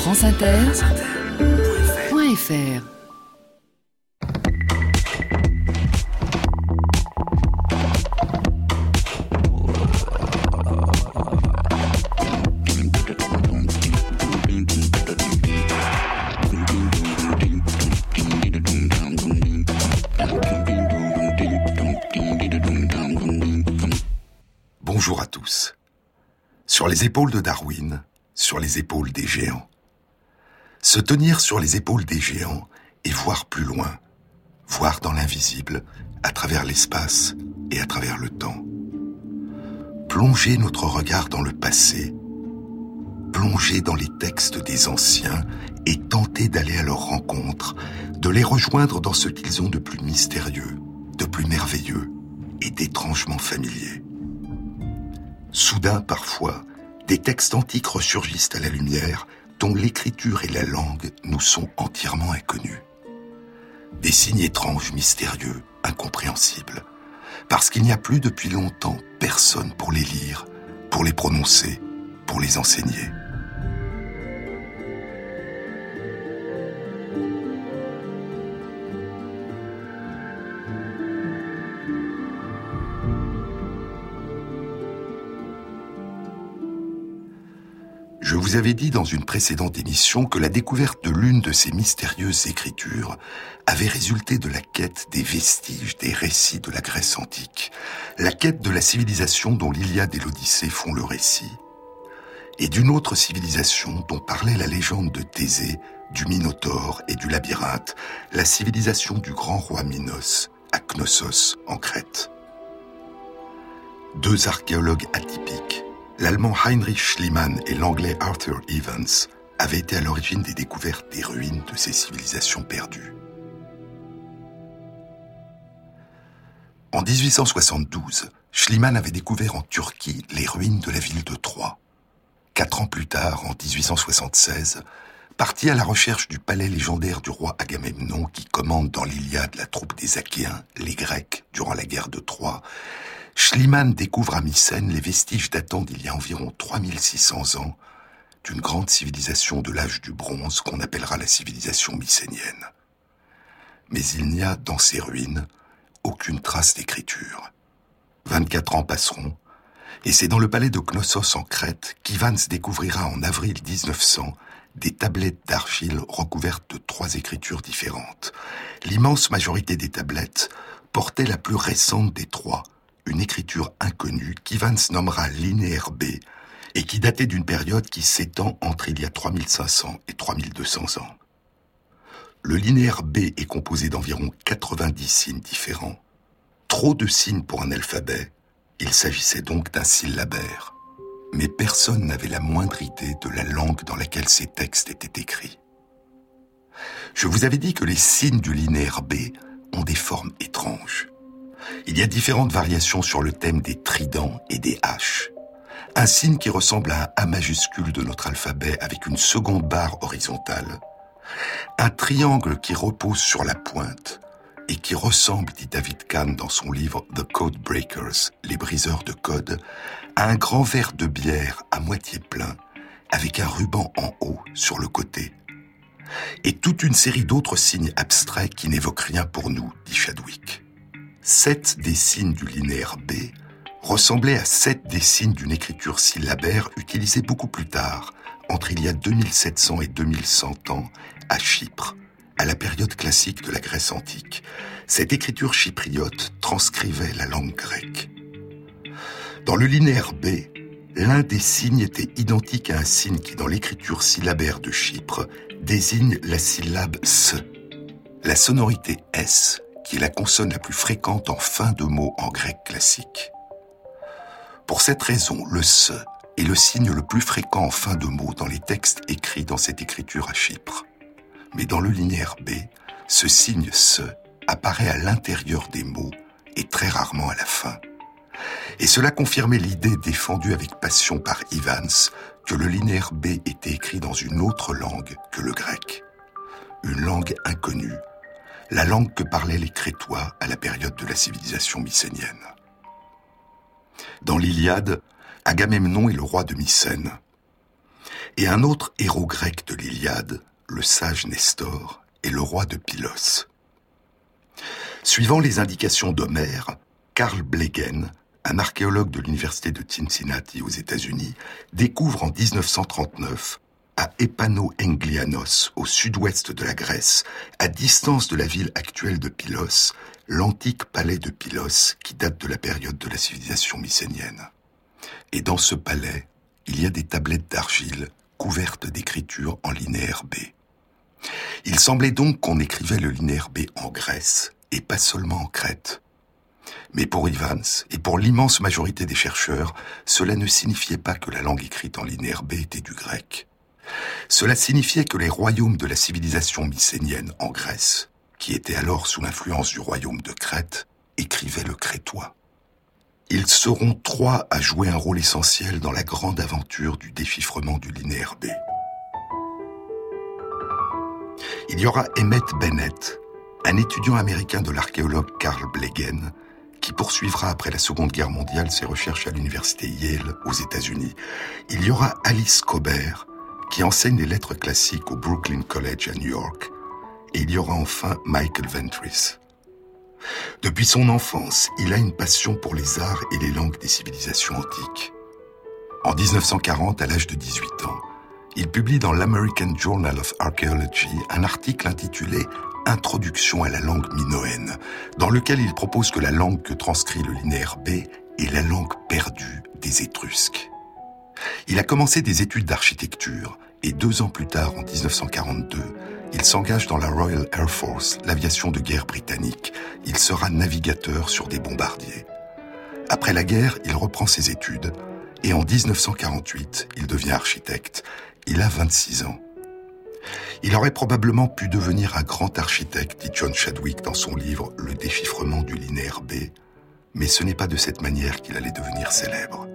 franceinter.fr Bonjour à tous. Sur les épaules de Darwin, sur les épaules des géants. Se tenir sur les épaules des géants et voir plus loin, voir dans l'invisible, à travers l'espace et à travers le temps. Plonger notre regard dans le passé, plonger dans les textes des anciens et tenter d'aller à leur rencontre, de les rejoindre dans ce qu'ils ont de plus mystérieux, de plus merveilleux et d'étrangement familier. Soudain, parfois, des textes antiques ressurgissent à la lumière dont l'écriture et la langue nous sont entièrement inconnus. Des signes étranges, mystérieux, incompréhensibles, parce qu'il n'y a plus depuis longtemps personne pour les lire, pour les prononcer, pour les enseigner. Je vous avais dit dans une précédente émission que la découverte de l'une de ces mystérieuses écritures avait résulté de la quête des vestiges des récits de la Grèce antique, la quête de la civilisation dont l'Iliade et l'Odyssée font le récit, et d'une autre civilisation dont parlait la légende de Thésée, du Minotaure et du Labyrinthe, la civilisation du grand roi Minos, à Knossos, en Crète. Deux archéologues atypiques, l'allemand Heinrich Schliemann et l'anglais Arthur Evans avaient été à l'origine des découvertes des ruines de ces civilisations perdues. En 1872, Schliemann avait découvert en Turquie les ruines de la ville de Troie. Quatre ans plus tard, en 1876, parti à la recherche du palais légendaire du roi Agamemnon qui commande dans l'Iliade la troupe des Achéens, les Grecs, durant la guerre de Troie, Schliemann découvre à Mycène les vestiges datant d'il y a environ 3600 ans d'une grande civilisation de l'âge du bronze qu'on appellera la civilisation mycénienne. Mais il n'y a dans ces ruines aucune trace d'écriture. 24 ans passeront, et c'est dans le palais de Knossos en Crète qu'Ivans découvrira en avril 1900 des tablettes d'argile recouvertes de trois écritures différentes. L'immense majorité des tablettes portait la plus récente des trois, une écriture inconnue qu'Ivans nommera linéaire B et qui datait d'une période qui s'étend entre il y a 3500 et 3200 ans. Le linéaire B est composé d'environ 90 signes différents. Trop de signes pour un alphabet, il s'agissait donc d'un syllabaire. Mais personne n'avait la moindre idée de la langue dans laquelle ces textes étaient écrits. Je vous avais dit que les signes du linéaire B ont des formes étranges. Il y a différentes variations sur le thème des tridents et des haches. Un signe qui ressemble à un A majuscule de notre alphabet avec une seconde barre horizontale. Un triangle qui repose sur la pointe et qui ressemble, dit David Kahn dans son livre The Code Breakers, les briseurs de code, à un grand verre de bière à moitié plein avec un ruban en haut sur le côté. Et toute une série d'autres signes abstraits qui n'évoquent rien pour nous, dit Chadwick. Sept des signes du linéaire B ressemblaient à sept des signes d'une écriture syllabaire utilisée beaucoup plus tard, entre il y a 2700 et 2100 ans, à Chypre, à la période classique de la Grèce antique. Cette écriture chypriote transcrivait la langue grecque. Dans le linéaire B, l'un des signes était identique à un signe qui, dans l'écriture syllabaire de Chypre, désigne la syllabe S. La sonorité S qui est la consonne la plus fréquente en fin de mot en grec classique. Pour cette raison, le se est le signe le plus fréquent en fin de mot dans les textes écrits dans cette écriture à Chypre. Mais dans le linéaire B, ce signe se apparaît à l'intérieur des mots et très rarement à la fin. Et cela confirmait l'idée défendue avec passion par Evans que le linéaire B était écrit dans une autre langue que le grec. Une langue inconnue la langue que parlaient les Crétois à la période de la civilisation mycénienne. Dans l'Iliade, Agamemnon est le roi de Mycène. et un autre héros grec de l'Iliade, le sage Nestor, est le roi de Pylos. Suivant les indications d'Homère, Karl Blegen, un archéologue de l'université de Cincinnati aux États-Unis, découvre en 1939 à Epano-Englianos, au sud-ouest de la Grèce, à distance de la ville actuelle de Pylos, l'antique palais de Pylos qui date de la période de la civilisation mycénienne. Et dans ce palais, il y a des tablettes d'argile couvertes d'écritures en linéaire B. Il semblait donc qu'on écrivait le linéaire B en Grèce et pas seulement en Crète. Mais pour Evans et pour l'immense majorité des chercheurs, cela ne signifiait pas que la langue écrite en linéaire B était du grec. Cela signifiait que les royaumes de la civilisation mycénienne en Grèce, qui étaient alors sous l'influence du royaume de Crète, écrivaient le crétois. Ils seront trois à jouer un rôle essentiel dans la grande aventure du déchiffrement du linéaire B. Il y aura Emmett Bennett, un étudiant américain de l'archéologue Carl Blegen, qui poursuivra après la Seconde Guerre mondiale ses recherches à l'université Yale aux États-Unis. Il y aura Alice Cobert, qui enseigne les lettres classiques au Brooklyn College à New York. Et il y aura enfin Michael Ventris. Depuis son enfance, il a une passion pour les arts et les langues des civilisations antiques. En 1940, à l'âge de 18 ans, il publie dans l'American Journal of Archaeology un article intitulé Introduction à la langue minoenne, dans lequel il propose que la langue que transcrit le linéaire B est la langue perdue des Étrusques. Il a commencé des études d'architecture et deux ans plus tard, en 1942, il s'engage dans la Royal Air Force, l'aviation de guerre britannique. Il sera navigateur sur des bombardiers. Après la guerre, il reprend ses études et en 1948, il devient architecte. Il a 26 ans. Il aurait probablement pu devenir un grand architecte, dit John Chadwick dans son livre Le déchiffrement du linéaire B, mais ce n'est pas de cette manière qu'il allait devenir célèbre.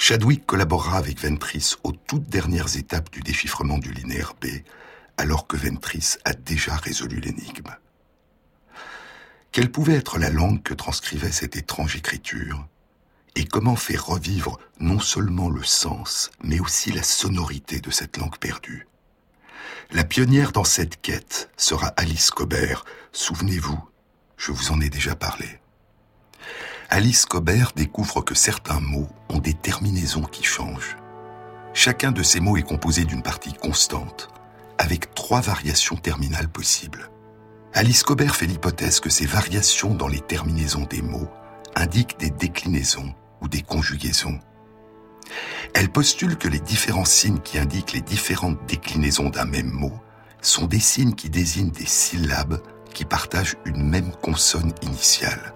Chadwick collabora avec Ventris aux toutes dernières étapes du déchiffrement du linéaire B, alors que Ventris a déjà résolu l'énigme. Quelle pouvait être la langue que transcrivait cette étrange écriture et comment faire revivre non seulement le sens, mais aussi la sonorité de cette langue perdue? La pionnière dans cette quête sera Alice Cobert. Souvenez-vous, je vous en ai déjà parlé. Alice Cobert découvre que certains mots ont des terminaisons qui changent. Chacun de ces mots est composé d'une partie constante, avec trois variations terminales possibles. Alice Cobert fait l'hypothèse que ces variations dans les terminaisons des mots indiquent des déclinaisons ou des conjugaisons. Elle postule que les différents signes qui indiquent les différentes déclinaisons d'un même mot sont des signes qui désignent des syllabes qui partagent une même consonne initiale.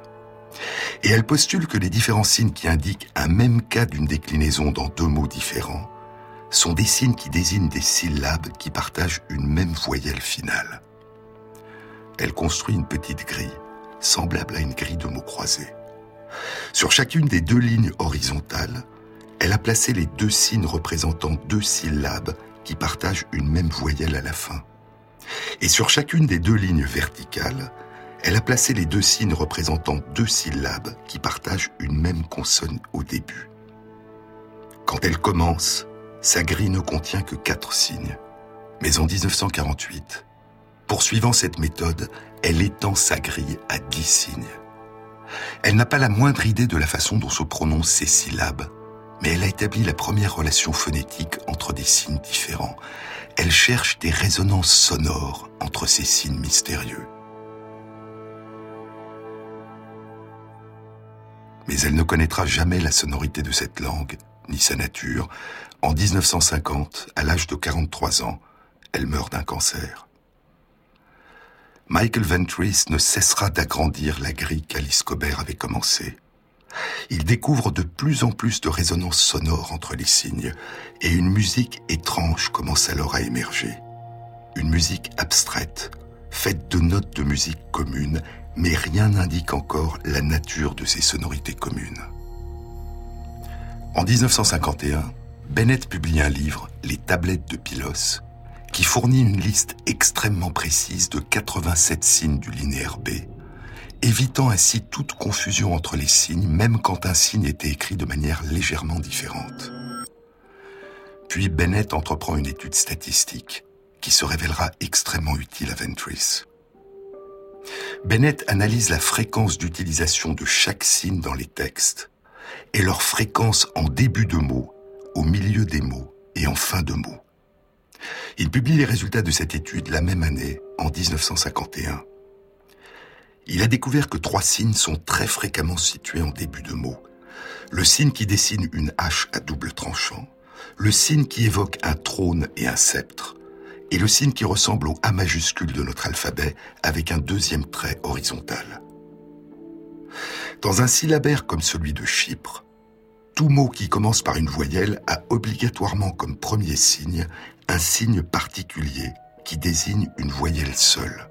Et elle postule que les différents signes qui indiquent un même cas d'une déclinaison dans deux mots différents sont des signes qui désignent des syllabes qui partagent une même voyelle finale. Elle construit une petite grille, semblable à une grille de mots croisés. Sur chacune des deux lignes horizontales, elle a placé les deux signes représentant deux syllabes qui partagent une même voyelle à la fin. Et sur chacune des deux lignes verticales, elle a placé les deux signes représentant deux syllabes qui partagent une même consonne au début. Quand elle commence, sa grille ne contient que quatre signes. Mais en 1948, poursuivant cette méthode, elle étend sa grille à dix signes. Elle n'a pas la moindre idée de la façon dont se prononcent ces syllabes, mais elle a établi la première relation phonétique entre des signes différents. Elle cherche des résonances sonores entre ces signes mystérieux. Mais elle ne connaîtra jamais la sonorité de cette langue, ni sa nature. En 1950, à l'âge de 43 ans, elle meurt d'un cancer. Michael Ventris ne cessera d'agrandir la grille qu'Alice Cobert avait commencée. Il découvre de plus en plus de résonances sonores entre les signes, et une musique étrange commence alors à émerger. Une musique abstraite, faite de notes de musique communes, mais rien n'indique encore la nature de ces sonorités communes. En 1951, Bennett publie un livre, Les tablettes de Pylos, qui fournit une liste extrêmement précise de 87 signes du linéaire B évitant ainsi toute confusion entre les signes, même quand un signe était écrit de manière légèrement différente. Puis Bennett entreprend une étude statistique qui se révélera extrêmement utile à Ventris. Bennett analyse la fréquence d'utilisation de chaque signe dans les textes et leur fréquence en début de mots, au milieu des mots et en fin de mots. Il publie les résultats de cette étude la même année, en 1951. Il a découvert que trois signes sont très fréquemment situés en début de mots. Le signe qui dessine une hache à double tranchant, le signe qui évoque un trône et un sceptre, et le signe qui ressemble au A majuscule de notre alphabet avec un deuxième trait horizontal. Dans un syllabaire comme celui de Chypre, tout mot qui commence par une voyelle a obligatoirement comme premier signe un signe particulier qui désigne une voyelle seule.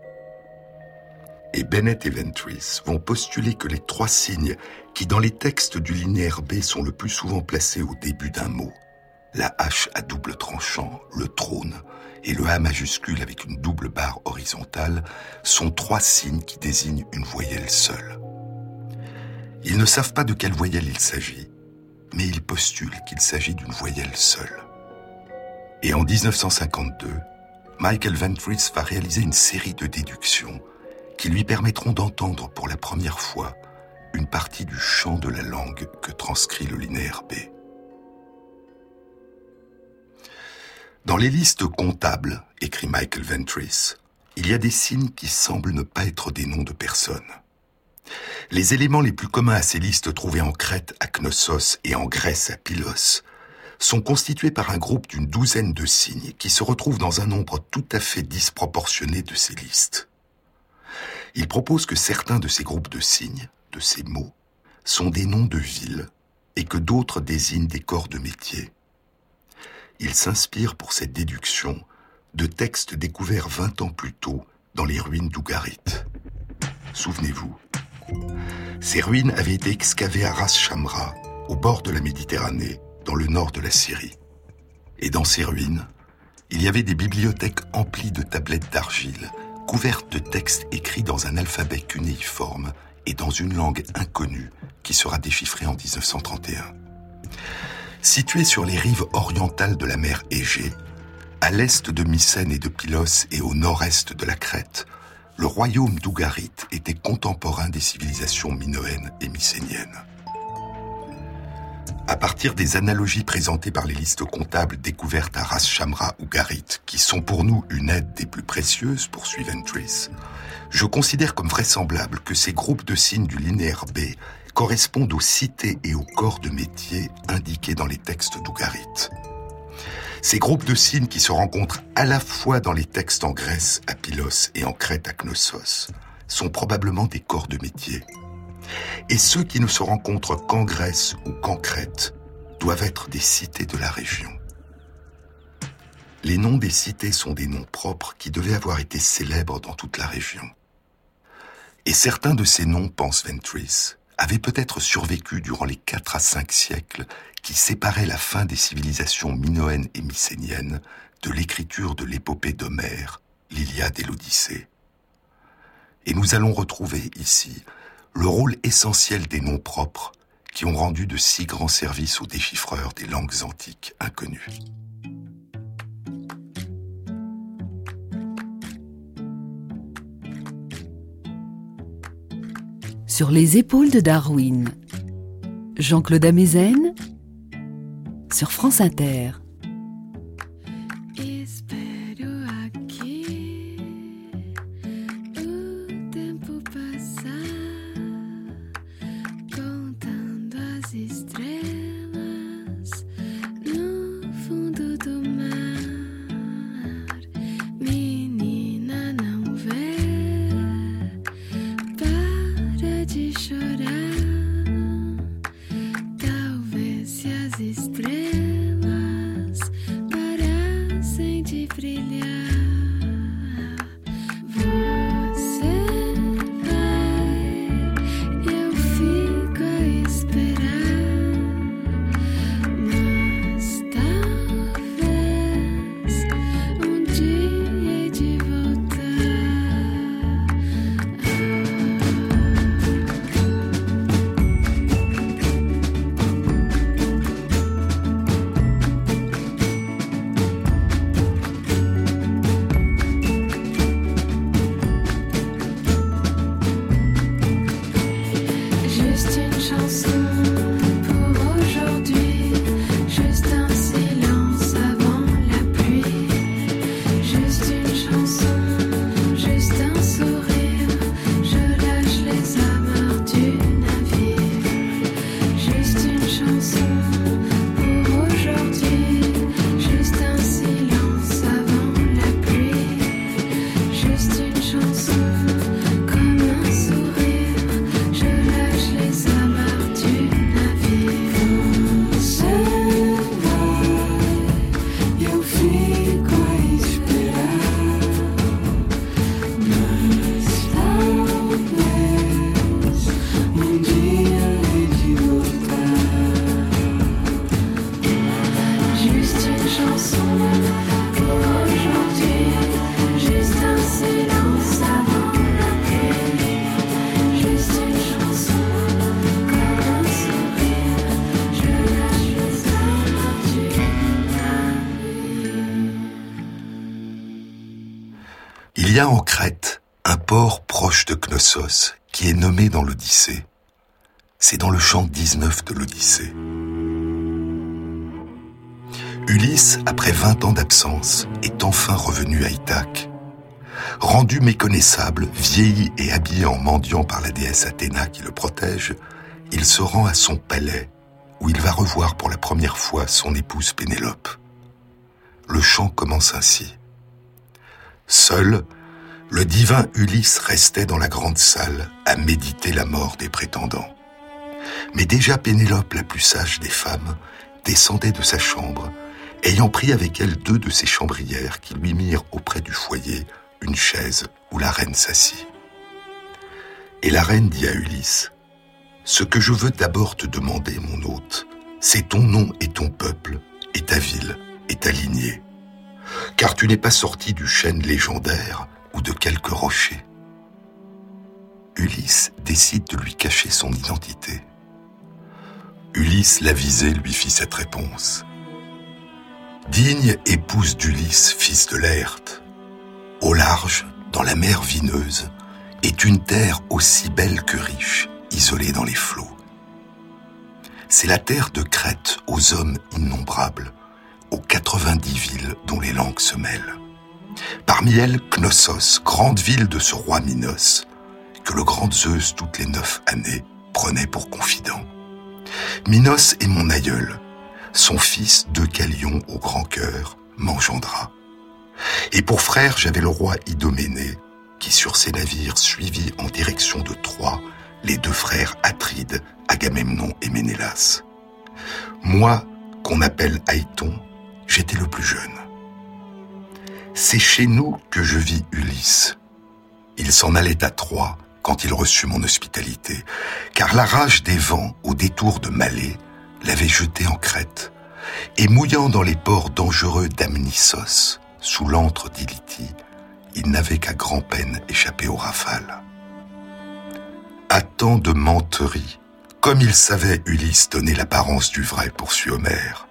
Et Bennett et Ventris vont postuler que les trois signes qui dans les textes du linéaire B sont le plus souvent placés au début d'un mot, la hache à double tranchant, le trône, et le A majuscule avec une double barre horizontale sont trois signes qui désignent une voyelle seule. Ils ne savent pas de quelle voyelle il s'agit, mais ils postulent qu'il s'agit d'une voyelle seule. Et en 1952, Michael Ventris va réaliser une série de déductions qui lui permettront d'entendre pour la première fois une partie du chant de la langue que transcrit le linéaire B. Dans les listes comptables, écrit Michael Ventris, il y a des signes qui semblent ne pas être des noms de personnes. Les éléments les plus communs à ces listes trouvées en Crète à Knossos et en Grèce à Pylos sont constitués par un groupe d'une douzaine de signes qui se retrouvent dans un nombre tout à fait disproportionné de ces listes. Il propose que certains de ces groupes de signes, de ces mots, sont des noms de villes et que d'autres désignent des corps de métier il s'inspire pour cette déduction de textes découverts vingt ans plus tôt dans les ruines d'Ougarit. Souvenez-vous, ces ruines avaient été excavées à Ras Shamra, au bord de la Méditerranée, dans le nord de la Syrie. Et dans ces ruines, il y avait des bibliothèques emplies de tablettes d'argile, couvertes de textes écrits dans un alphabet cunéiforme et dans une langue inconnue qui sera déchiffrée en 1931. Situé sur les rives orientales de la mer Égée, à l'est de Mycène et de Pylos et au nord-est de la Crète, le royaume d'Ougarit était contemporain des civilisations minoennes et mycéniennes. À partir des analogies présentées par les listes comptables découvertes à Ras Shamra Ougarit, qui sont pour nous une aide des plus précieuses, poursuit Ventris, je considère comme vraisemblable que ces groupes de signes du linéaire B correspondent aux cités et aux corps de métier indiqués dans les textes d'Ougarit. Ces groupes de signes qui se rencontrent à la fois dans les textes en Grèce, à Pylos, et en Crète, à Knossos, sont probablement des corps de métier. Et ceux qui ne se rencontrent qu'en Grèce ou qu'en Crète doivent être des cités de la région. Les noms des cités sont des noms propres qui devaient avoir été célèbres dans toute la région. Et certains de ces noms, pense Ventris, avait peut-être survécu durant les quatre à cinq siècles qui séparaient la fin des civilisations minoennes et mycéniennes de l'écriture de l'épopée d'Homère, l'Iliade et l'Odyssée. Et nous allons retrouver ici le rôle essentiel des noms propres qui ont rendu de si grands services aux déchiffreurs des langues antiques inconnues. Sur les épaules de Darwin. Jean-Claude Amezen sur France Inter. Dans l'Odyssée. C'est dans le chant 19 de l'Odyssée. Ulysse, après 20 ans d'absence, est enfin revenu à Ithaque. Rendu méconnaissable, vieilli et habillé en mendiant par la déesse Athéna qui le protège, il se rend à son palais, où il va revoir pour la première fois son épouse Pénélope. Le chant commence ainsi. Seul, le divin Ulysse restait dans la grande salle à méditer la mort des prétendants. Mais déjà Pénélope, la plus sage des femmes, descendait de sa chambre, ayant pris avec elle deux de ses chambrières qui lui mirent auprès du foyer une chaise où la reine s'assit. Et la reine dit à Ulysse, Ce que je veux d'abord te demander, mon hôte, c'est ton nom et ton peuple, et ta ville, et ta lignée. Car tu n'es pas sorti du chêne légendaire ou de quelques rochers. Ulysse décide de lui cacher son identité. Ulysse l'avisé lui fit cette réponse. Digne épouse d'Ulysse, fils de Laerte, au large, dans la mer vineuse, est une terre aussi belle que riche, isolée dans les flots. C'est la terre de Crète aux hommes innombrables, aux 90 villes dont les langues se mêlent. Parmi elles, Knossos, grande ville de ce roi Minos, que le grand Zeus toutes les neuf années prenait pour confident. Minos est mon aïeul, son fils Deucalion au grand cœur m'engendra. Et pour frère, j'avais le roi Idoménée, qui sur ses navires suivit en direction de Troie les deux frères Atrides, Agamemnon et Ménélas. Moi, qu'on appelle Aïton, j'étais le plus jeune. C'est chez nous que je vis Ulysse. Il s'en allait à Troie quand il reçut mon hospitalité, car la rage des vents au détour de Malais l'avait jeté en Crète, et mouillant dans les ports dangereux d'Amnissos, sous l'antre d'Ilithie, il n'avait qu'à grand-peine échappé aux rafales. À tant de menteries, comme il savait Ulysse donner l'apparence du vrai, poursuit Homère.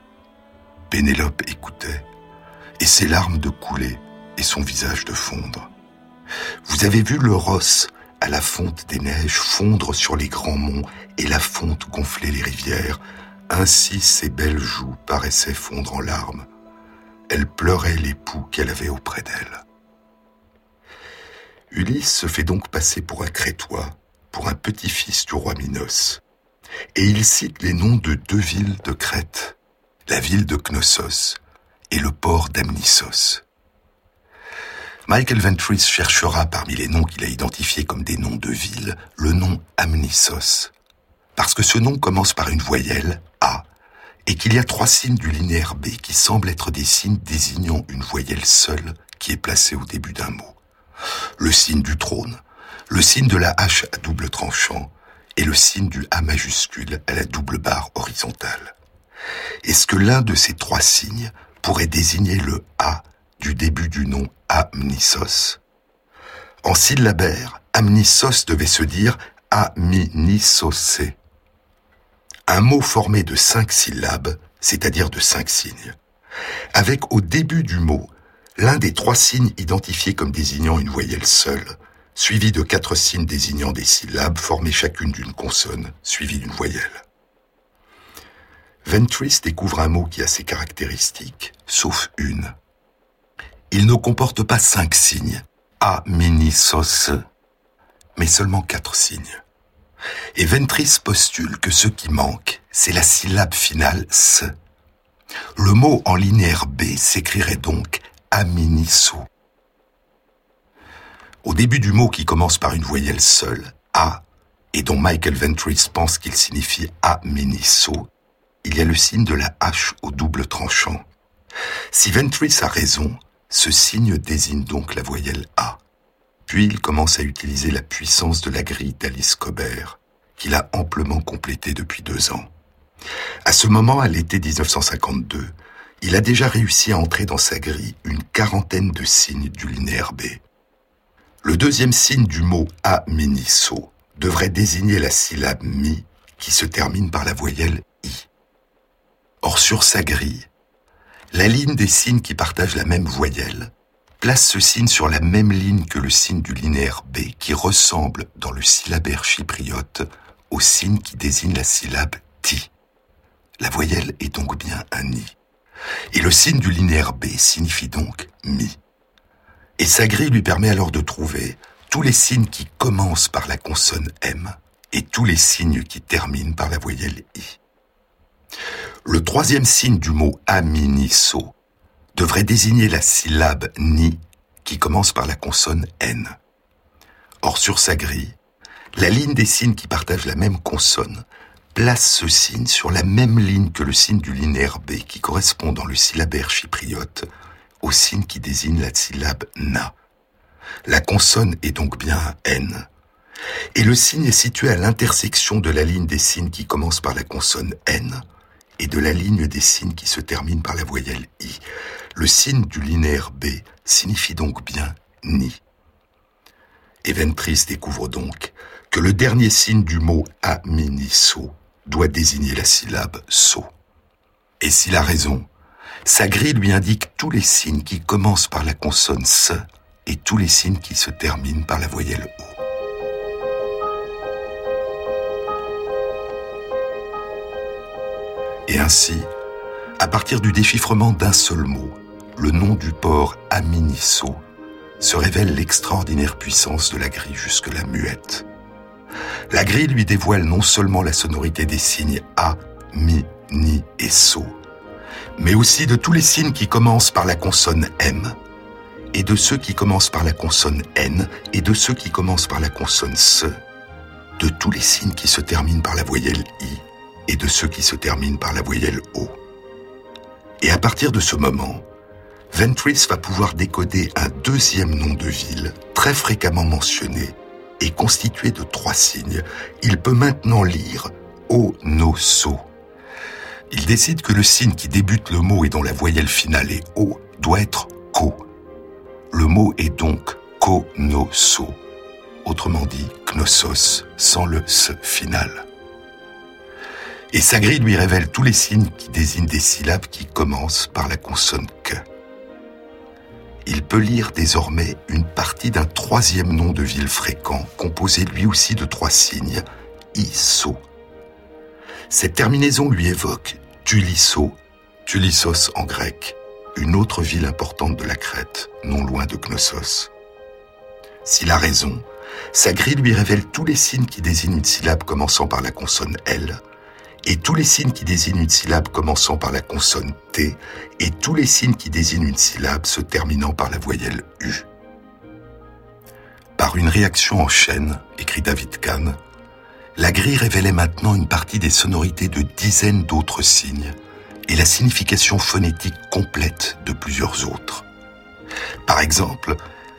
Pénélope écoutait, et ses larmes de couler et son visage de fondre. Vous avez vu le rosse à la fonte des neiges fondre sur les grands monts et la fonte gonfler les rivières. Ainsi ses belles joues paraissaient fondre en larmes. Elle pleurait l'époux qu'elle avait auprès d'elle. Ulysse se fait donc passer pour un Crétois, pour un petit-fils du roi Minos, et il cite les noms de deux villes de Crète, la ville de Knossos et le port d'Amnissos. Michael Ventris cherchera parmi les noms qu'il a identifiés comme des noms de villes le nom Amnissos, parce que ce nom commence par une voyelle A et qu'il y a trois signes du linéaire B qui semblent être des signes désignant une voyelle seule qui est placée au début d'un mot. Le signe du trône, le signe de la hache à double tranchant et le signe du A majuscule à la double barre horizontale. Est-ce que l'un de ces trois signes pourrait désigner le A du début du nom Amnissos. En syllabaire, Amnissos devait se dire Aminissosé. Un mot formé de cinq syllabes, c'est-à-dire de cinq signes. Avec au début du mot l'un des trois signes identifiés comme désignant une voyelle seule, suivi de quatre signes désignant des syllabes formées chacune d'une consonne, suivie d'une voyelle. Ventris découvre un mot qui a ses caractéristiques, sauf une. Il ne comporte pas cinq signes, a mini sos, mais seulement quatre signes. Et Ventris postule que ce qui manque, c'est la syllabe finale s. Le mot en linéaire B s'écrirait donc aminiso. Au début du mot qui commence par une voyelle seule, a, et dont Michael Ventris pense qu'il signifie aminiso, il y a le signe de la hache au double tranchant. Si Ventris a raison, ce signe désigne donc la voyelle A. Puis il commence à utiliser la puissance de la grille d'Alice Cobert, qu'il a amplement complétée depuis deux ans. À ce moment, à l'été 1952, il a déjà réussi à entrer dans sa grille une quarantaine de signes du linéaire B. Le deuxième signe du mot A miniso devrait désigner la syllabe mi qui se termine par la voyelle. Or, sur sa grille, la ligne des signes qui partagent la même voyelle place ce signe sur la même ligne que le signe du linéaire B qui ressemble dans le syllabaire chypriote au signe qui désigne la syllabe ti. La voyelle est donc bien un i. Et le signe du linéaire B signifie donc mi. Et sa grille lui permet alors de trouver tous les signes qui commencent par la consonne M et tous les signes qui terminent par la voyelle I. Le troisième signe du mot aminiso devrait désigner la syllabe ni qui commence par la consonne N. Or, sur sa grille, la ligne des signes qui partagent la même consonne place ce signe sur la même ligne que le signe du linéaire B qui correspond dans le syllabaire chypriote au signe qui désigne la syllabe na. La consonne est donc bien N. Et le signe est situé à l'intersection de la ligne des signes qui commence par la consonne N et de la ligne des signes qui se termine par la voyelle I. Le signe du linéaire B signifie donc bien ni. Et Ventris découvre donc que le dernier signe du mot aminiso doit désigner la syllabe so. Et s'il a raison, sa grille lui indique tous les signes qui commencent par la consonne S et tous les signes qui se terminent par la voyelle O. Et ainsi, à partir du déchiffrement d'un seul mot, le nom du port Aminiso se révèle l'extraordinaire puissance de la grille jusque-là muette. La grille lui dévoile non seulement la sonorité des signes A, Mi, Ni et So, mais aussi de tous les signes qui commencent par la consonne M, et de ceux qui commencent par la consonne N, et de ceux qui commencent par la consonne S, de tous les signes qui se terminent par la voyelle I, et de ceux qui se terminent par la voyelle O. Et à partir de ce moment, Ventris va pouvoir décoder un deuxième nom de ville, très fréquemment mentionné, et constitué de trois signes. Il peut maintenant lire O, No, So. Il décide que le signe qui débute le mot et dont la voyelle finale est O doit être Ko. Le mot est donc Ko, No, So. Autrement dit, Knossos, sans le S final. Et sa grille lui révèle tous les signes qui désignent des syllabes qui commencent par la consonne K il peut lire désormais une partie d'un troisième nom de ville fréquent, composé lui aussi de trois signes, ISO. Cette terminaison lui évoque Tulisso, Tulissos en grec, une autre ville importante de la Crète, non loin de Knossos. S'il a raison, sa grille lui révèle tous les signes qui désignent une syllabe commençant par la consonne L, et tous les signes qui désignent une syllabe commençant par la consonne T, et tous les signes qui désignent une syllabe se terminant par la voyelle U. Par une réaction en chaîne, écrit David Kahn, la grille révélait maintenant une partie des sonorités de dizaines d'autres signes et la signification phonétique complète de plusieurs autres. Par exemple,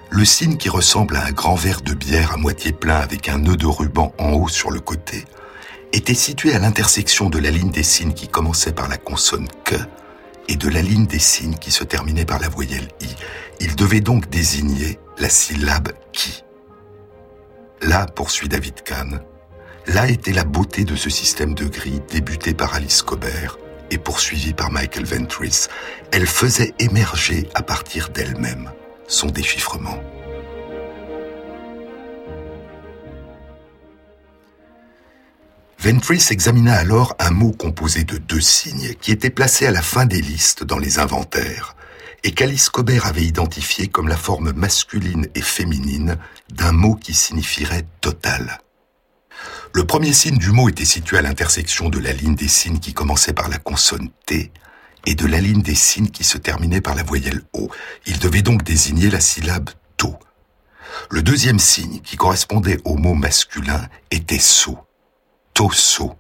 le signe qui ressemble à un grand verre de bière à moitié plein avec un nœud de ruban en haut sur le côté était situé à l'intersection de la ligne des signes qui commençait par la consonne que et de la ligne des signes qui se terminait par la voyelle i. Il devait donc désigner la syllabe qui. Là, poursuit David Kahn, là était la beauté de ce système de grilles débuté par Alice Cobert et poursuivi par Michael Ventris. Elle faisait émerger à partir d'elle-même son déchiffrement. Ventris examina alors un mot composé de deux signes qui était placé à la fin des listes dans les inventaires et qu'Alice Cobert avait identifié comme la forme masculine et féminine d'un mot qui signifierait total. Le premier signe du mot était situé à l'intersection de la ligne des signes qui commençait par la consonne T et de la ligne des signes qui se terminait par la voyelle O. Il devait donc désigner la syllabe to. Le deuxième signe, qui correspondait au mot masculin, était so tosso.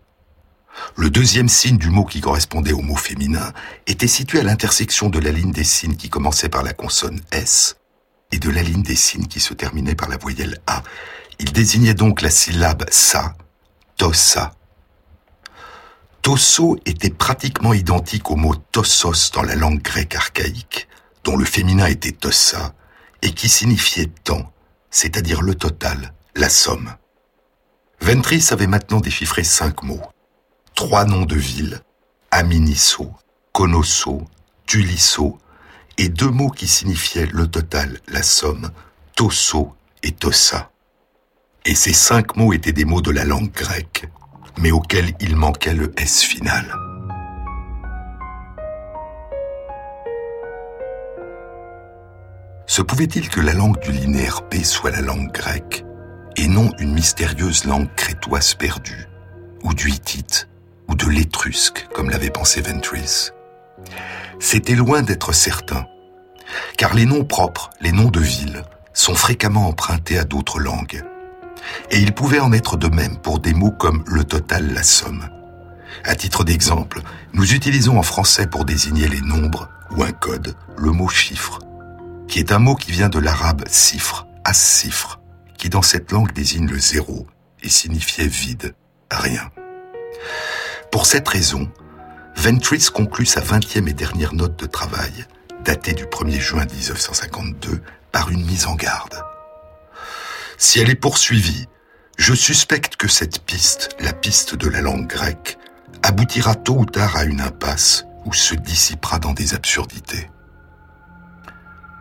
Le deuxième signe du mot qui correspondait au mot féminin était situé à l'intersection de la ligne des signes qui commençait par la consonne S et de la ligne des signes qui se terminait par la voyelle A. Il désignait donc la syllabe sa, tossa. Tosso était pratiquement identique au mot tossos dans la langue grecque archaïque, dont le féminin était tossa, et qui signifiait temps, c'est-à-dire le total, la somme. Ventris avait maintenant déchiffré cinq mots. Trois noms de villes, Aminisso, Conosso, Tulisso, et deux mots qui signifiaient le total, la somme, tosso et tossa. Et ces cinq mots étaient des mots de la langue grecque, mais auxquels il manquait le S final. Se pouvait-il que la langue du linéaire P soit la langue grecque, et non une mystérieuse langue crétoise perdue, ou du hittite, ou de l'étrusque, comme l'avait pensé Ventris C'était loin d'être certain, car les noms propres, les noms de villes, sont fréquemment empruntés à d'autres langues. Et il pouvait en être de même pour des mots comme le total, la somme. À titre d'exemple, nous utilisons en français pour désigner les nombres ou un code le mot chiffre qui est un mot qui vient de l'arabe cifre, as-cifre, qui dans cette langue désigne le zéro et signifiait vide, rien. Pour cette raison, Ventris conclut sa vingtième et dernière note de travail, datée du 1er juin 1952, par une mise en garde. Si elle est poursuivie, je suspecte que cette piste, la piste de la langue grecque, aboutira tôt ou tard à une impasse ou se dissipera dans des absurdités.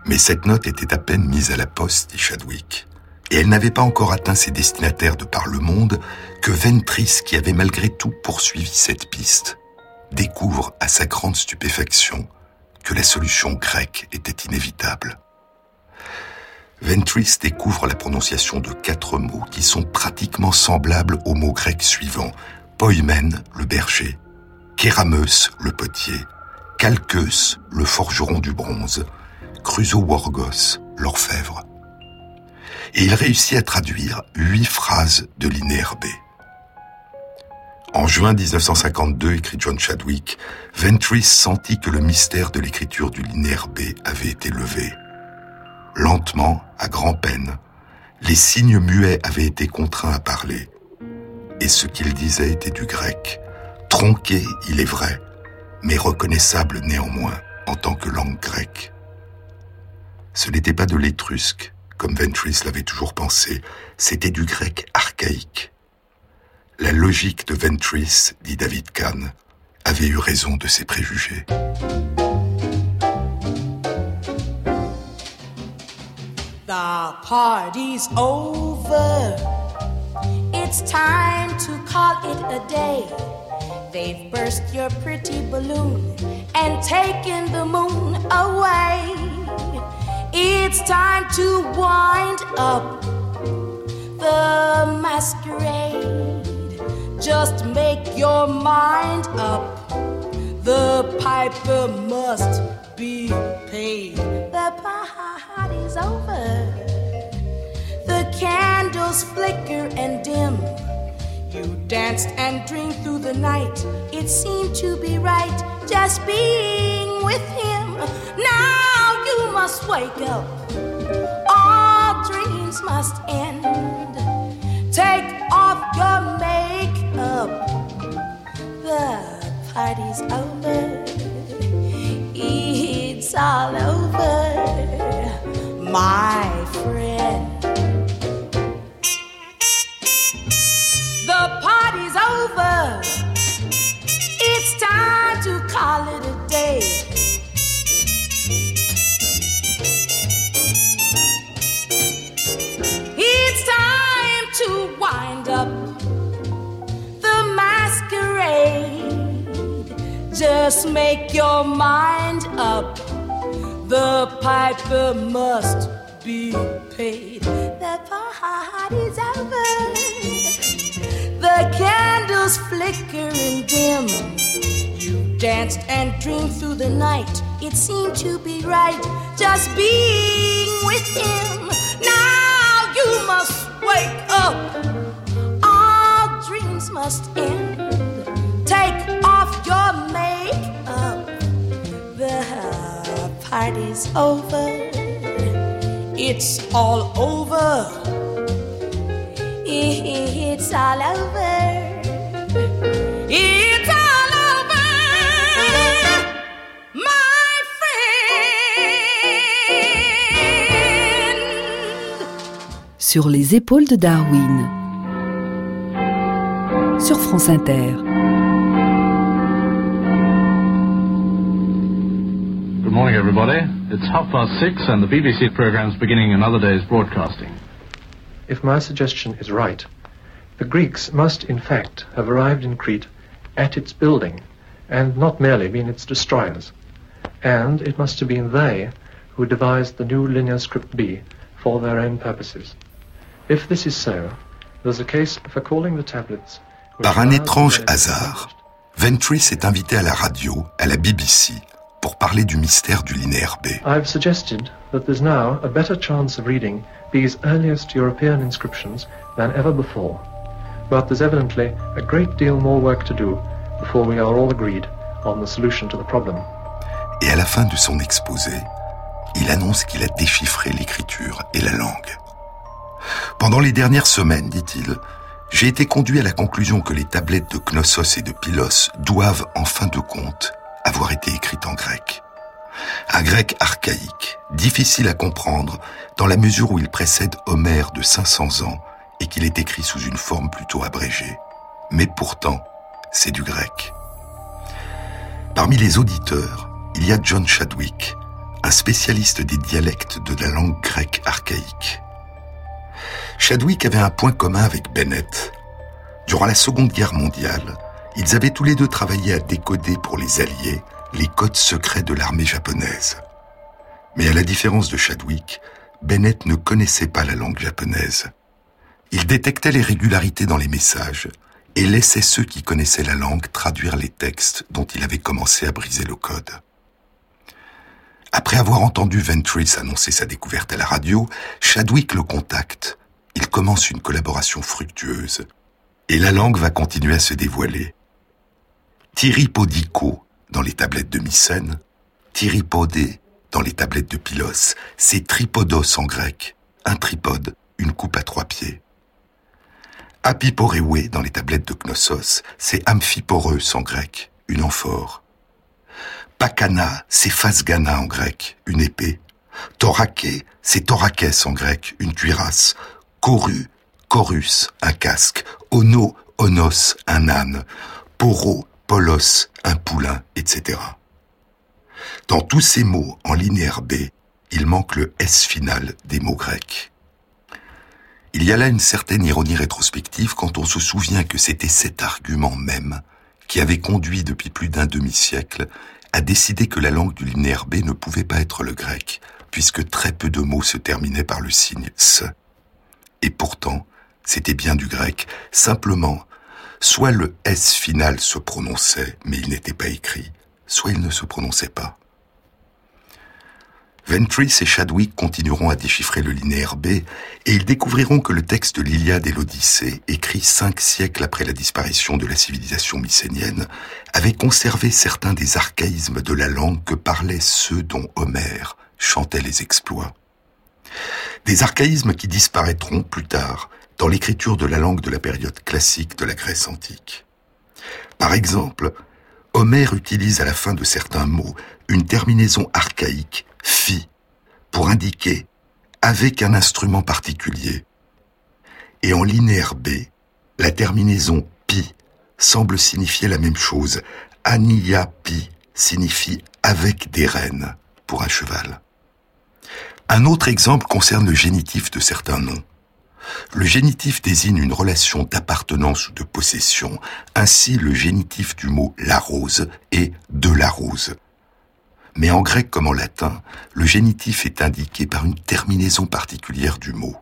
Mais cette note était à peine mise à la poste, dit Chadwick. Et elle n'avait pas encore atteint ses destinataires de par le monde que Ventris, qui avait malgré tout poursuivi cette piste, découvre à sa grande stupéfaction que la solution grecque était inévitable. Ventris découvre la prononciation de quatre mots qui sont pratiquement semblables aux mots grecs suivants. Poimen, le berger, Kérameus, le potier, Calqueus, le forgeron du bronze, Crusoe-Worgos, l'orfèvre. Et il réussit à traduire huit phrases de linéaire B. En juin 1952, écrit John Chadwick, Ventris sentit que le mystère de l'écriture du linéaire B avait été levé. Lentement, à grand-peine, les signes muets avaient été contraints à parler. Et ce qu'ils disaient était du grec, tronqué, il est vrai, mais reconnaissable néanmoins en tant que langue grecque. Ce n'était pas de l'étrusque, comme Ventris l'avait toujours pensé, c'était du grec archaïque. La logique de Ventris, dit David Kahn, avait eu raison de ses préjugés. The party's over. It's time to call it a day. They've burst your pretty balloon and taken the moon away. It's time to wind up the masquerade. Just make your mind up. The piper must be paid. The party's over. The candles flicker and dim. You danced and dreamed through the night. It seemed to be right just being with him. Now you must wake up. All dreams must end. Take off your makeup. The party's over. It's all over, my friend. The party's over. It's time to call it a up the masquerade. Just make your mind up. The piper must be paid. The party's over. The candles flicker and dim. You danced and dreamed through the night. It seemed to be right just being with him. Now you must wake up must end. Take off your makeup. The party's over. It's all over. It's all over. It's all over. My friend. Sur les épaules de Darwin sur France Inter. Good morning, everybody. It's half past six, and the BBC program's beginning another day's broadcasting. If my suggestion is right, the Greeks must, in fact, have arrived in Crete at its building, and not merely been its destroyers. And it must have been they who devised the new linear script B for their own purposes. If this is so, there's a case for calling the tablets. Par un étrange hasard, Ventris est invité à la radio, à la BBC, pour parler du mystère du linéaire B. I've suggested that there's now a better chance of reading B's earliest European inscriptions than ever before. But there's evidently a great deal more work to do before we are all agreed on the solution to the problem. Et à la fin de son exposé, il annonce qu'il a déchiffré l'écriture et la langue. Pendant les dernières semaines, dit-il, j'ai été conduit à la conclusion que les tablettes de Knossos et de Pylos doivent, en fin de compte, avoir été écrites en grec. Un grec archaïque, difficile à comprendre, dans la mesure où il précède Homère de 500 ans et qu'il est écrit sous une forme plutôt abrégée. Mais pourtant, c'est du grec. Parmi les auditeurs, il y a John Chadwick, un spécialiste des dialectes de la langue grecque archaïque. Chadwick avait un point commun avec Bennett. Durant la Seconde Guerre mondiale, ils avaient tous les deux travaillé à décoder pour les Alliés les codes secrets de l'armée japonaise. Mais à la différence de Chadwick, Bennett ne connaissait pas la langue japonaise. Il détectait les régularités dans les messages et laissait ceux qui connaissaient la langue traduire les textes dont il avait commencé à briser le code. Après avoir entendu Ventris annoncer sa découverte à la radio, Chadwick le contacte. Il commence une collaboration fructueuse. Et la langue va continuer à se dévoiler. Tiripodico dans les tablettes de Mycène, Tiripodé dans les tablettes de Pylos, c'est tripodos en grec, un tripode, une coupe à trois pieds. Apiporewe dans les tablettes de Knossos, c'est amphiporeus en grec, une amphore. Pakana, c'est phasgana en grec, une épée. Torake, c'est thorakès en grec, une cuirasse. Koru, chorus, un casque. Ono, onos, un âne. Poro, polos, un poulain, etc. Dans tous ces mots en linéaire B, il manque le S final des mots grecs. Il y a là une certaine ironie rétrospective quand on se souvient que c'était cet argument même qui avait conduit depuis plus d'un demi-siècle a décidé que la langue du linéaire B ne pouvait pas être le grec, puisque très peu de mots se terminaient par le signe se. Et pourtant, c'était bien du grec, simplement, soit le S final se prononçait, mais il n'était pas écrit, soit il ne se prononçait pas. Ventris et Chadwick continueront à déchiffrer le linéaire B et ils découvriront que le texte de l'Iliade et l'Odyssée, écrit cinq siècles après la disparition de la civilisation mycénienne, avait conservé certains des archaïsmes de la langue que parlaient ceux dont Homère chantait les exploits. Des archaïsmes qui disparaîtront plus tard dans l'écriture de la langue de la période classique de la Grèce antique. Par exemple, Homère utilise à la fin de certains mots une terminaison archaïque fi pour indiquer avec un instrument particulier. Et en linéaire B, la terminaison pi semble signifier la même chose. Ania pi signifie avec des rênes pour un cheval. Un autre exemple concerne le génitif de certains noms. Le génitif désigne une relation d'appartenance ou de possession. Ainsi, le génitif du mot la rose est de la rose. Mais en grec comme en latin, le génitif est indiqué par une terminaison particulière du mot.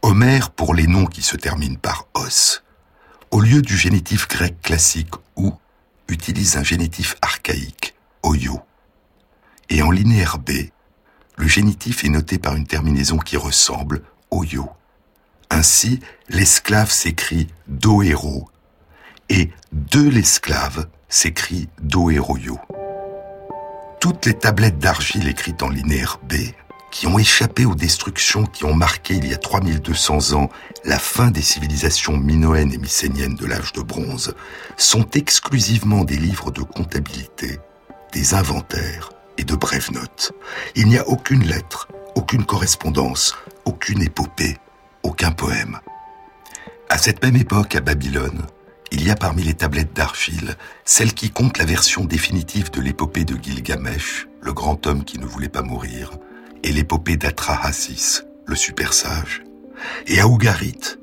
Homère, pour les noms qui se terminent par os, au lieu du génitif grec classique ou, utilise un génitif archaïque, oyo. Et en linéaire B, le génitif est noté par une terminaison qui ressemble, oyo. Ainsi, l'esclave s'écrit doero et de l'esclave s'écrit doeroyo. Toutes les tablettes d'argile écrites en linéaire B, qui ont échappé aux destructions qui ont marqué il y a 3200 ans la fin des civilisations minoennes et mycéniennes de l'âge de bronze, sont exclusivement des livres de comptabilité, des inventaires et de brèves notes. Il n'y a aucune lettre, aucune correspondance, aucune épopée, aucun poème. À cette même époque, à Babylone, il y a parmi les tablettes d'argile celle qui compte la version définitive de l'épopée de Gilgamesh, le grand homme qui ne voulait pas mourir, et l'épopée d'Atrahasis, le super sage. Et à Ougarit,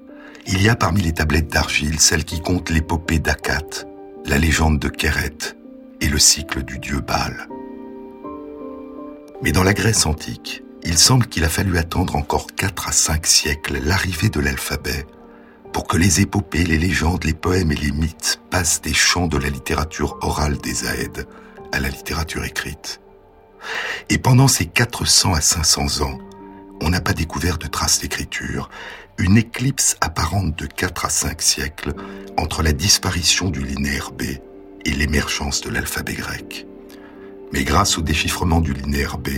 il y a parmi les tablettes d'argile celle qui compte l'épopée d'Akat, la légende de Kéret et le cycle du dieu Baal. Mais dans la Grèce antique, il semble qu'il a fallu attendre encore 4 à 5 siècles l'arrivée de l'alphabet pour que les épopées, les légendes, les poèmes et les mythes passent des champs de la littérature orale des Aèdes à la littérature écrite. Et pendant ces 400 à 500 ans, on n'a pas découvert de traces d'écriture, une éclipse apparente de 4 à 5 siècles entre la disparition du linéaire B et l'émergence de l'alphabet grec. Mais grâce au déchiffrement du linéaire B,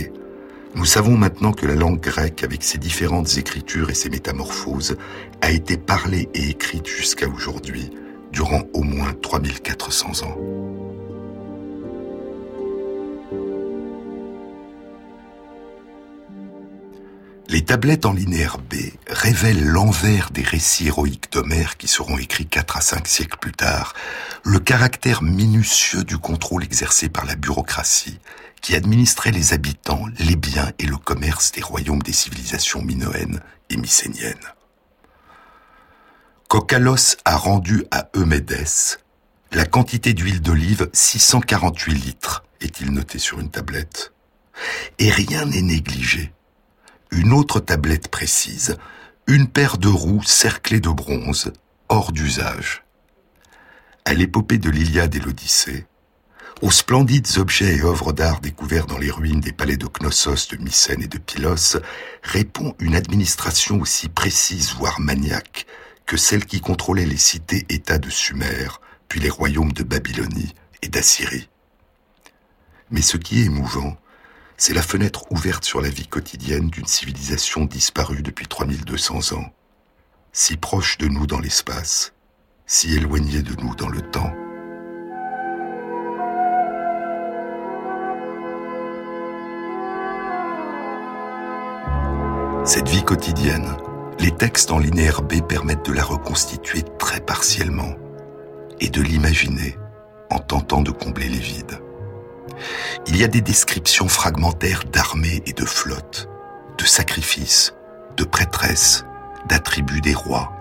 nous savons maintenant que la langue grecque, avec ses différentes écritures et ses métamorphoses, a été parlée et écrite jusqu'à aujourd'hui, durant au moins 3400 ans. Les tablettes en linéaire B révèlent l'envers des récits héroïques d'Homère qui seront écrits 4 à 5 siècles plus tard, le caractère minutieux du contrôle exercé par la bureaucratie qui administrait les habitants, les biens et le commerce des royaumes des civilisations minoennes et mycéniennes. Cocalos a rendu à Eumédès la quantité d'huile d'olive 648 litres, est-il noté sur une tablette. Et rien n'est négligé une autre tablette précise, une paire de roues cerclées de bronze, hors d'usage. À l'épopée de l'Iliade et l'Odyssée, aux splendides objets et œuvres d'art découverts dans les ruines des palais de Knossos, de Mycène et de Pylos, répond une administration aussi précise, voire maniaque, que celle qui contrôlait les cités-États de Sumer, puis les royaumes de Babylonie et d'Assyrie. Mais ce qui est émouvant, c'est la fenêtre ouverte sur la vie quotidienne d'une civilisation disparue depuis 3200 ans, si proche de nous dans l'espace, si éloignée de nous dans le temps. Cette vie quotidienne, les textes en linéaire B permettent de la reconstituer très partiellement et de l'imaginer en tentant de combler les vides. Il y a des descriptions fragmentaires d'armées et de flottes, de sacrifices, de prêtresses, d'attributs des rois.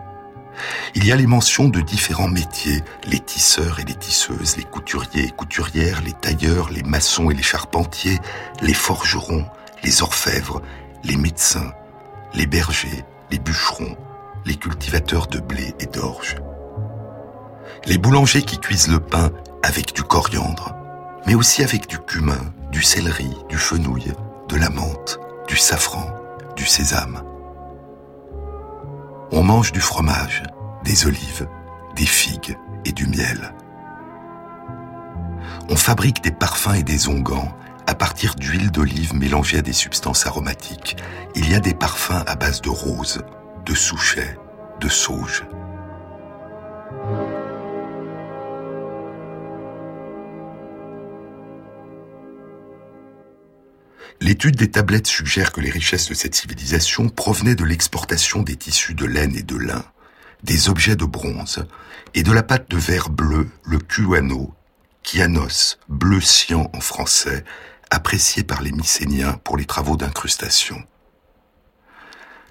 Il y a les mentions de différents métiers, les tisseurs et les tisseuses, les couturiers et couturières, les tailleurs, les maçons et les charpentiers, les forgerons, les orfèvres, les médecins, les bergers, les bûcherons, les cultivateurs de blé et d'orge. Les boulangers qui cuisent le pain avec du coriandre, mais aussi avec du cumin, du céleri, du fenouil, de la menthe, du safran, du sésame. On mange du fromage, des olives, des figues et du miel. On fabrique des parfums et des onguents à partir d'huile d'olive mélangée à des substances aromatiques. Il y a des parfums à base de rose, de souchet, de sauge. L'étude des tablettes suggère que les richesses de cette civilisation provenaient de l'exportation des tissus de laine et de lin, des objets de bronze et de la pâte de verre bleu, le kuano, kianos, bleu cyan en français, apprécié par les Mycéniens pour les travaux d'incrustation.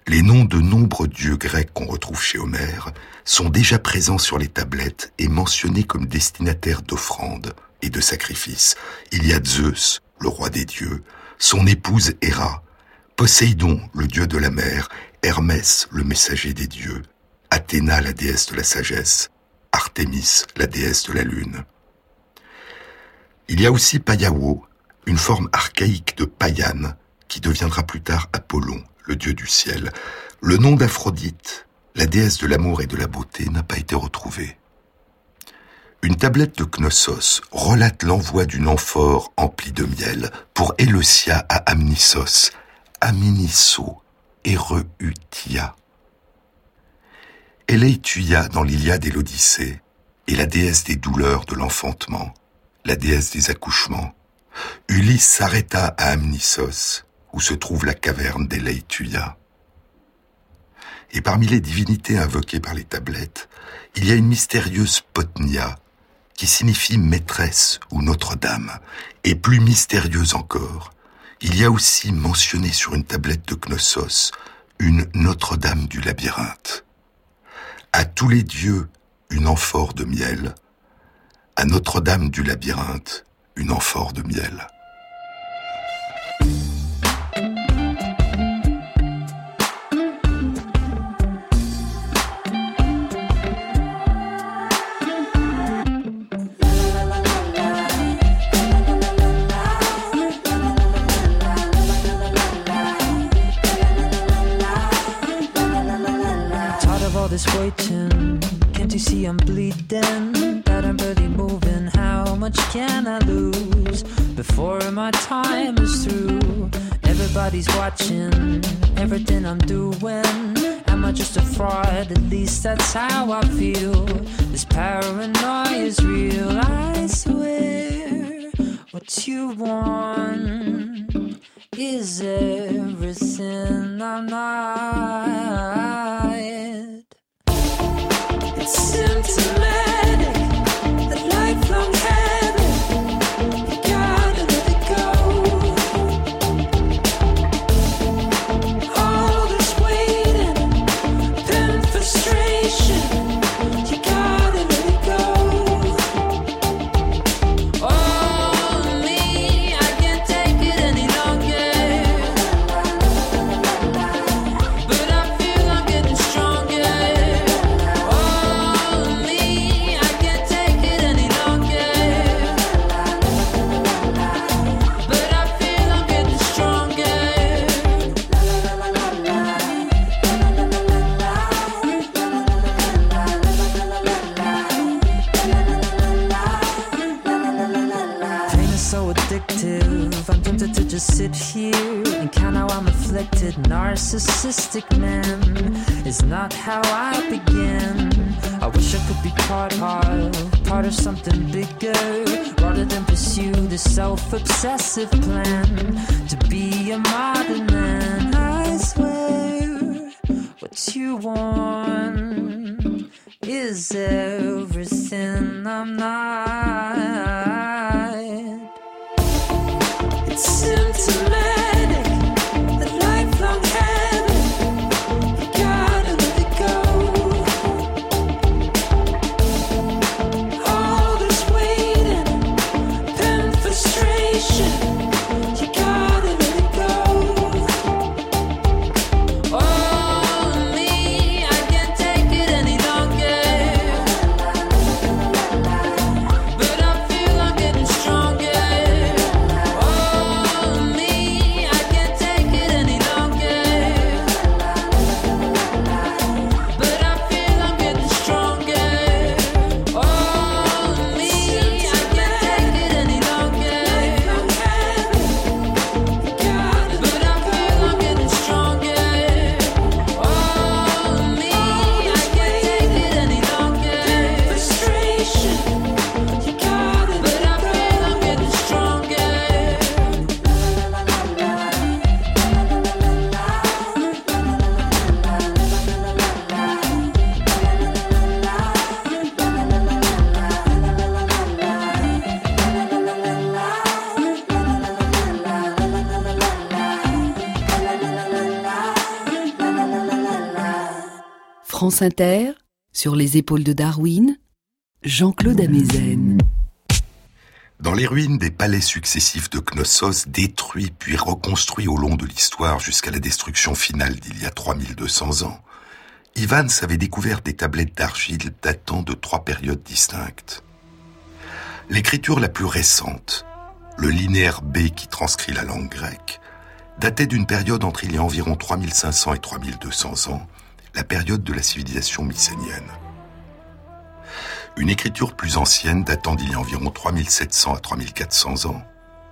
Les noms de nombreux dieux grecs qu'on retrouve chez Homère sont déjà présents sur les tablettes et mentionnés comme destinataires d'offrandes et de sacrifices. Il y a Zeus, le roi des dieux, son épouse Héra, Poséidon, le dieu de la mer, Hermès, le messager des dieux, Athéna, la déesse de la sagesse, Artémis, la déesse de la lune. Il y a aussi Payawo, une forme archaïque de Payane, qui deviendra plus tard Apollon, le dieu du ciel. Le nom d'Aphrodite, la déesse de l'amour et de la beauté, n'a pas été retrouvé. Une tablette de Knossos relate l'envoi d'une amphore emplie de miel pour Éleusia à Amnisos, Aminisso, Ereutia. Eleituia dans l'Iliade et l'Odyssée est la déesse des douleurs de l'enfantement, la déesse des accouchements. Ulysse s'arrêta à Amnisos, où se trouve la caverne d'Eleituia. Et parmi les divinités invoquées par les tablettes, il y a une mystérieuse Potnia, qui signifie maîtresse ou Notre-Dame, et plus mystérieuse encore, il y a aussi mentionné sur une tablette de Knossos une Notre-Dame du labyrinthe. À tous les dieux, une amphore de miel, à Notre-Dame du labyrinthe, une amphore de miel. waiting. Can't you see I'm bleeding? But I'm barely moving. How much can I lose before my time is through? Everybody's watching everything I'm doing. Am I just a fraud? At least that's how I feel. This paranoia is real. I swear, what you want is everything I'm not. Narcissistic man is not how I begin. I wish I could be part of, part of something bigger, rather than pursue the self-obsessive plan to be a modern man. I swear, what you want is everything Sur les épaules de Darwin, Jean-Claude Amezen. Dans les ruines des palais successifs de Knossos, détruits puis reconstruits au long de l'histoire jusqu'à la destruction finale d'il y a 3200 ans, Ivans avait découvert des tablettes d'argile datant de trois périodes distinctes. L'écriture la plus récente, le linéaire B qui transcrit la langue grecque, datait d'une période entre il y a environ 3500 et 3200 ans, la période de la civilisation mycénienne. Une écriture plus ancienne datant d'il y a environ 3700 à 3400 ans,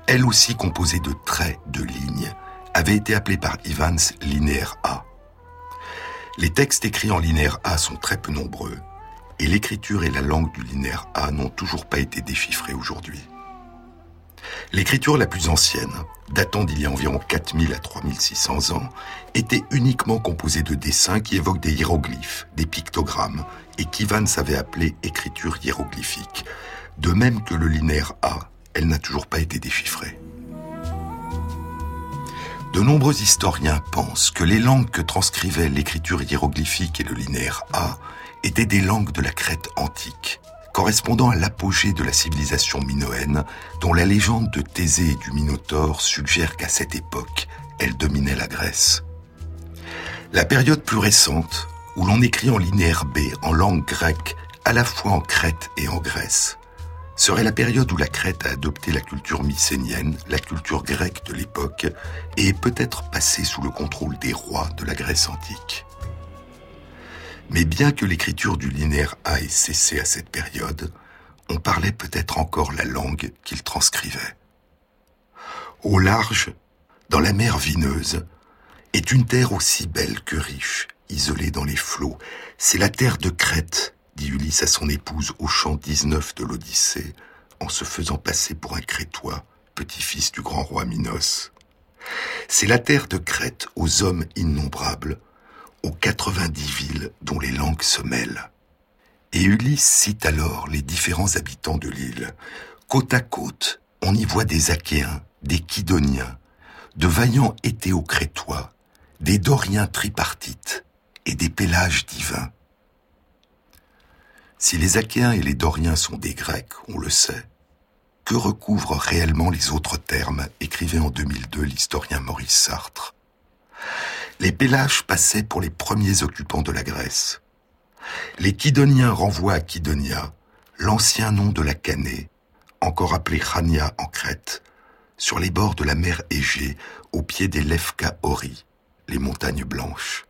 elle aussi composée de traits, de lignes, avait été appelée par Ivans linéaire A. Les textes écrits en linéaire A sont très peu nombreux, et l'écriture et la langue du linéaire A n'ont toujours pas été déchiffrées aujourd'hui. L'écriture la plus ancienne, datant d'il y a environ 4000 à 3600 ans, était uniquement composée de dessins qui évoquent des hiéroglyphes, des pictogrammes, et qu'Ivan savait appeler écriture hiéroglyphique. De même que le linéaire A, elle n'a toujours pas été déchiffrée. De nombreux historiens pensent que les langues que transcrivaient l'écriture hiéroglyphique et le linéaire A étaient des langues de la Crète antique, correspondant à l'apogée de la civilisation minoenne, dont la légende de Thésée et du Minotaure suggère qu'à cette époque, elle dominait la Grèce. La période plus récente, où l'on écrit en linéaire B en langue grecque, à la fois en Crète et en Grèce, serait la période où la Crète a adopté la culture mycénienne, la culture grecque de l'époque, et est peut-être passée sous le contrôle des rois de la Grèce antique. Mais bien que l'écriture du linéaire ait cessé à cette période, on parlait peut-être encore la langue qu'il transcrivait. Au large, dans la mer vineuse, est une terre aussi belle que riche, isolée dans les flots. C'est la terre de Crète, dit Ulysse à son épouse au chant 19 de l'Odyssée, en se faisant passer pour un Crétois, petit-fils du grand roi Minos. C'est la terre de Crète aux hommes innombrables, aux 90 villes dont les langues se mêlent. Et Ulysse cite alors les différents habitants de l'île. Côte à côte, on y voit des Achéens, des Kydoniens, de vaillants Éthéocrétois, des Doriens tripartites et des Pélages divins. Si les Achéens et les Doriens sont des Grecs, on le sait, que recouvrent réellement les autres termes écrivait en 2002 l'historien Maurice Sartre Les Pélages passaient pour les premiers occupants de la Grèce. Les Kydoniens renvoient à Kydonia, l'ancien nom de la Canée, encore appelée Chania en Crète, sur les bords de la mer Égée, au pied des Lefka Ori, les montagnes blanches.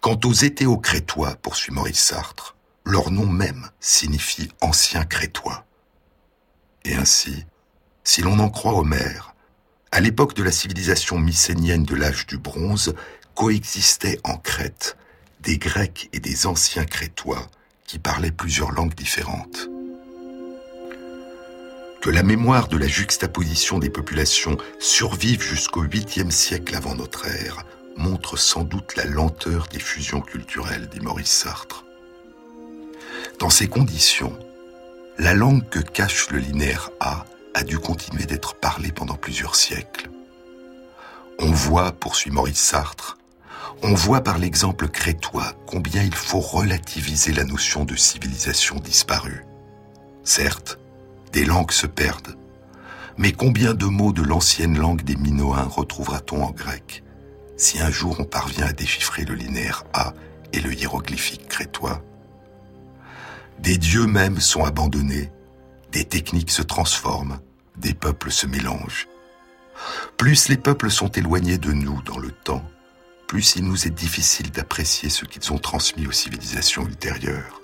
Quant aux Éthéocrétois, poursuit Maurice Sartre, leur nom même signifie ancien crétois. Et ainsi, si l'on en croit Homère, à l'époque de la civilisation mycénienne de l'âge du bronze, coexistaient en Crète des Grecs et des anciens Crétois qui parlaient plusieurs langues différentes. Que la mémoire de la juxtaposition des populations survive jusqu'au 8e siècle avant notre ère montre sans doute la lenteur des fusions culturelles, dit Maurice Sartre. Dans ces conditions, la langue que cache le linéaire A a dû continuer d'être parlée pendant plusieurs siècles. On voit, poursuit Maurice Sartre, on voit par l'exemple crétois combien il faut relativiser la notion de civilisation disparue. Certes, des langues se perdent, mais combien de mots de l'ancienne langue des Minoens retrouvera-t-on en grec si un jour on parvient à déchiffrer le linéaire A et le hiéroglyphique crétois? Des dieux mêmes sont abandonnés, des techniques se transforment, des peuples se mélangent. Plus les peuples sont éloignés de nous dans le temps, plus il nous est difficile d'apprécier ce qu'ils ont transmis aux civilisations ultérieures.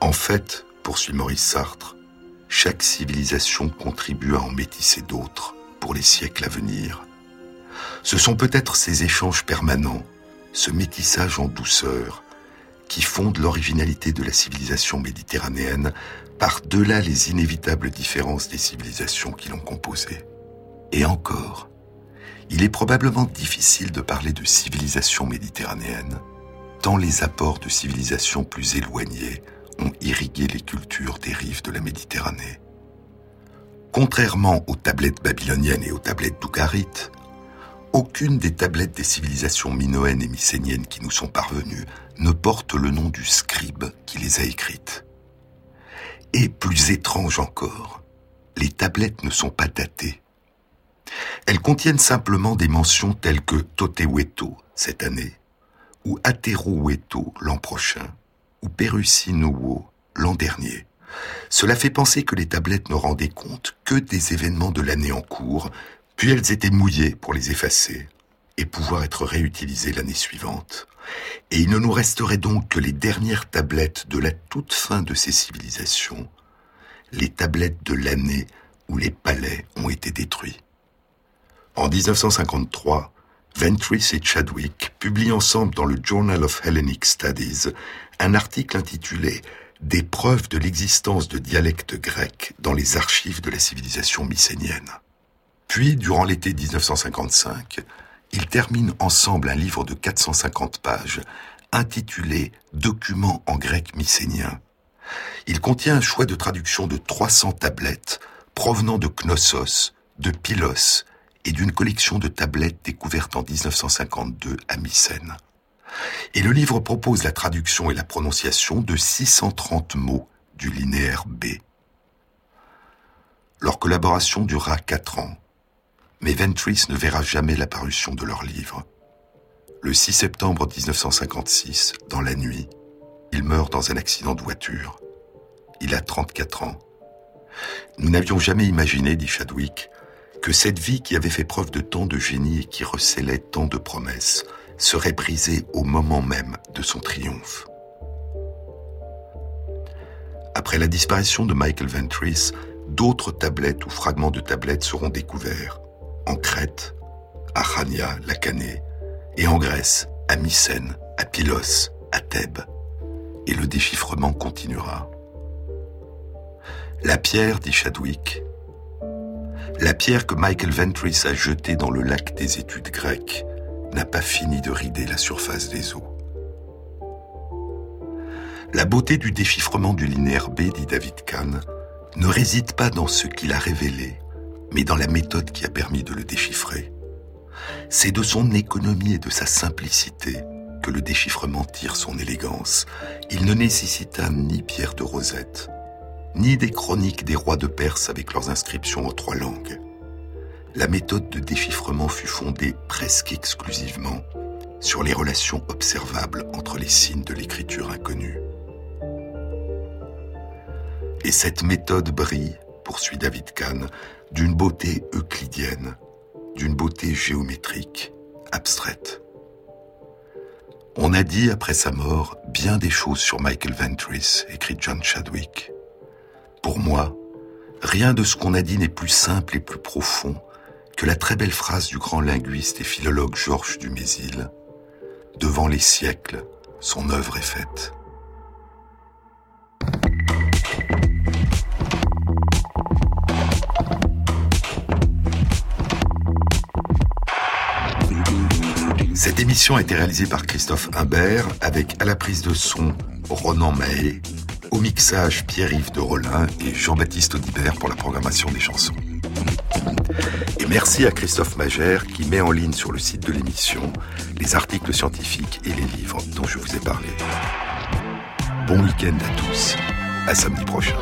En fait, poursuit Maurice Sartre, chaque civilisation contribue à en métisser d'autres pour les siècles à venir. Ce sont peut-être ces échanges permanents, ce métissage en douceur, qui fondent l'originalité de la civilisation méditerranéenne par-delà les inévitables différences des civilisations qui l'ont composée. Et encore, il est probablement difficile de parler de civilisation méditerranéenne, tant les apports de civilisations plus éloignées ont irrigué les cultures des rives de la Méditerranée. Contrairement aux tablettes babyloniennes et aux tablettes d'Ougarit, aucune des tablettes des civilisations minoennes et mycéniennes qui nous sont parvenues ne porte le nom du scribe qui les a écrites. Et plus étrange encore, les tablettes ne sont pas datées. Elles contiennent simplement des mentions telles que Toteweto cette année, ou Ateroweto l'an prochain, ou Perusinuo l'an dernier. Cela fait penser que les tablettes ne rendaient compte que des événements de l'année en cours, puis elles étaient mouillées pour les effacer et pouvoir être réutilisées l'année suivante. Et il ne nous resterait donc que les dernières tablettes de la toute fin de ces civilisations, les tablettes de l'année où les palais ont été détruits. En 1953, Ventris et Chadwick publient ensemble dans le Journal of Hellenic Studies un article intitulé des preuves de l'existence de dialectes grecs dans les archives de la civilisation mycénienne. Puis, durant l'été 1955, ils terminent ensemble un livre de 450 pages intitulé Documents en grec mycénien. Il contient un choix de traduction de 300 tablettes provenant de Knossos, de Pylos et d'une collection de tablettes découvertes en 1952 à Mycène. Et le livre propose la traduction et la prononciation de 630 mots du linéaire B. Leur collaboration durera quatre ans, mais Ventris ne verra jamais l'apparition de leur livre. Le 6 septembre 1956, dans la nuit, il meurt dans un accident de voiture. Il a 34 ans. Nous n'avions jamais imaginé, dit Chadwick, que cette vie qui avait fait preuve de tant de génie et qui recélait tant de promesses serait brisée au moment même de son triomphe. Après la disparition de Michael Ventris, d'autres tablettes ou fragments de tablettes seront découverts en Crète, à Chania, la Canée, et en Grèce, à Mycène, à Pylos, à Thèbes. Et le déchiffrement continuera. La pierre, dit Chadwick, la pierre que Michael Ventris a jetée dans le lac des études grecques n'a pas fini de rider la surface des eaux. La beauté du déchiffrement du linéaire B, dit David Kahn, ne réside pas dans ce qu'il a révélé, mais dans la méthode qui a permis de le déchiffrer. C'est de son économie et de sa simplicité que le déchiffrement tire son élégance. Il ne nécessita ni pierre de rosette, ni des chroniques des rois de Perse avec leurs inscriptions en trois langues. La méthode de déchiffrement fut fondée presque exclusivement sur les relations observables entre les signes de l'écriture inconnue. Et cette méthode brille, poursuit David Kahn, d'une beauté euclidienne, d'une beauté géométrique, abstraite. On a dit après sa mort bien des choses sur Michael Ventris, écrit John Chadwick. Pour moi, rien de ce qu'on a dit n'est plus simple et plus profond que la très belle phrase du grand linguiste et philologue Georges Dumézil. Devant les siècles, son œuvre est faite. Cette émission a été réalisée par Christophe Imbert avec à la prise de son Ronan Mahé, au mixage Pierre-Yves de Rollin et Jean-Baptiste Audibert pour la programmation des chansons. Et merci à Christophe Magère qui met en ligne sur le site de l'émission les articles scientifiques et les livres dont je vous ai parlé. Bon week-end à tous, à samedi prochain.